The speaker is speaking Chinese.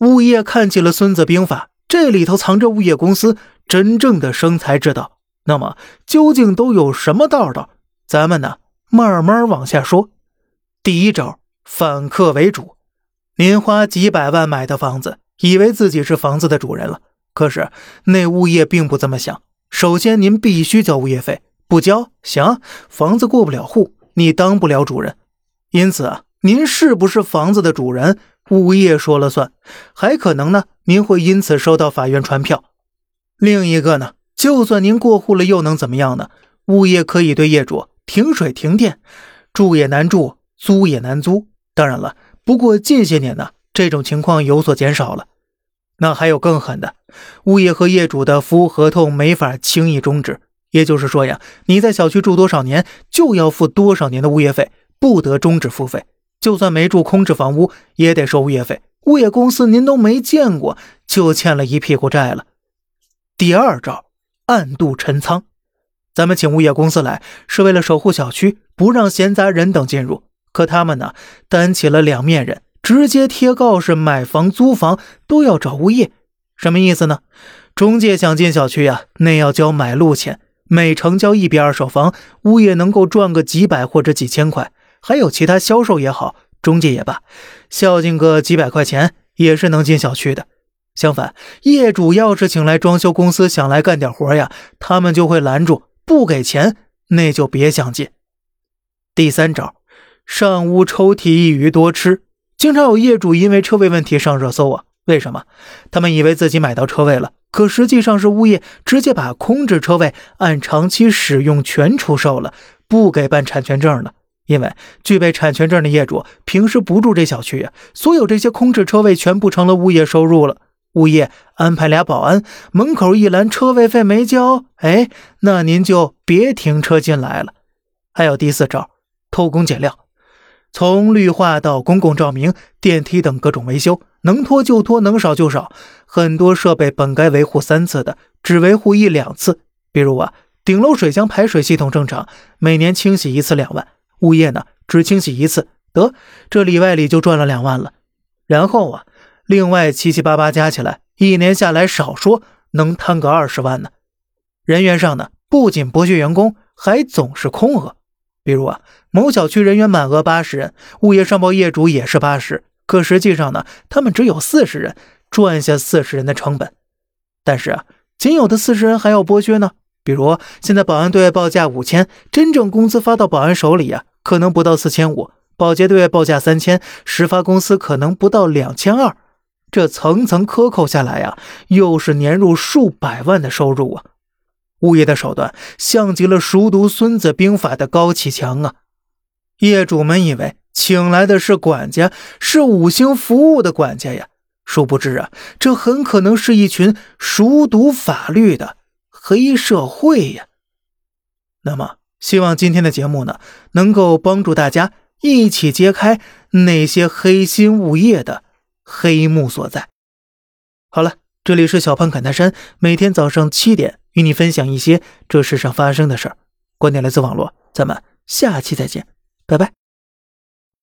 物业看起了《孙子兵法》，这里头藏着物业公司真正的生财之道。那么究竟都有什么道道？咱们呢，慢慢往下说。第一招，反客为主。您花几百万买的房子，以为自己是房子的主人了。可是那物业并不这么想。首先，您必须交物业费，不交行，房子过不了户，你当不了主人。因此啊，您是不是房子的主人，物业说了算。还可能呢，您会因此收到法院传票。另一个呢？就算您过户了，又能怎么样呢？物业可以对业主停水停电，住也难住，租也难租。当然了，不过近些年呢，这种情况有所减少了。那还有更狠的，物业和业主的服务合同没法轻易终止。也就是说呀，你在小区住多少年，就要付多少年的物业费，不得终止付费。就算没住空置房屋，也得收物业费。物业公司您都没见过，就欠了一屁股债了。第二招。暗度陈仓，咱们请物业公司来是为了守护小区，不让闲杂人等进入。可他们呢，担起了两面人，直接贴告示，买房租房都要找物业。什么意思呢？中介想进小区呀，那要交买路钱，每成交一笔二手房，物业能够赚个几百或者几千块。还有其他销售也好，中介也罢，孝敬个几百块钱也是能进小区的。相反，业主要是请来装修公司想来干点活呀，他们就会拦住，不给钱，那就别想进。第三招，上屋抽屉一鱼多吃。经常有业主因为车位问题上热搜啊，为什么？他们以为自己买到车位了，可实际上是物业直接把空置车位按长期使用权出售了，不给办产权证了。因为具备产权证的业主平时不住这小区呀，所有这些空置车位全部成了物业收入了。物业安排俩保安，门口一拦，车位费没交，哎，那您就别停车进来了。还有第四招，偷工减料，从绿化到公共照明、电梯等各种维修，能拖就拖，能少就少。很多设备本该维护三次的，只维护一两次。比如啊，顶楼水箱排水系统正常，每年清洗一次两万，物业呢只清洗一次，得这里外里就赚了两万了。然后啊。另外七七八八加起来，一年下来少说能摊个二十万呢。人员上呢，不仅剥削员工，还总是空额。比如啊，某小区人员满额八十人，物业上报业主也是八十，可实际上呢，他们只有四十人，赚下四十人的成本。但是啊，仅有的四十人还要剥削呢。比如现在保安对外报价五千，真正工资发到保安手里呀，可能不到四千五；保洁对外报价三千，实发公司可能不到两千二。这层层克扣下来呀，又是年入数百万的收入啊！物业的手段像极了熟读《孙子兵法》的高启强啊！业主们以为请来的是管家，是五星服务的管家呀，殊不知啊，这很可能是一群熟读法律的黑社会呀！那么，希望今天的节目呢，能够帮助大家一起揭开那些黑心物业的。黑幕所在。好了，这里是小胖侃泰山，每天早上七点与你分享一些这世上发生的事儿。观点来自网络，咱们下期再见，拜拜。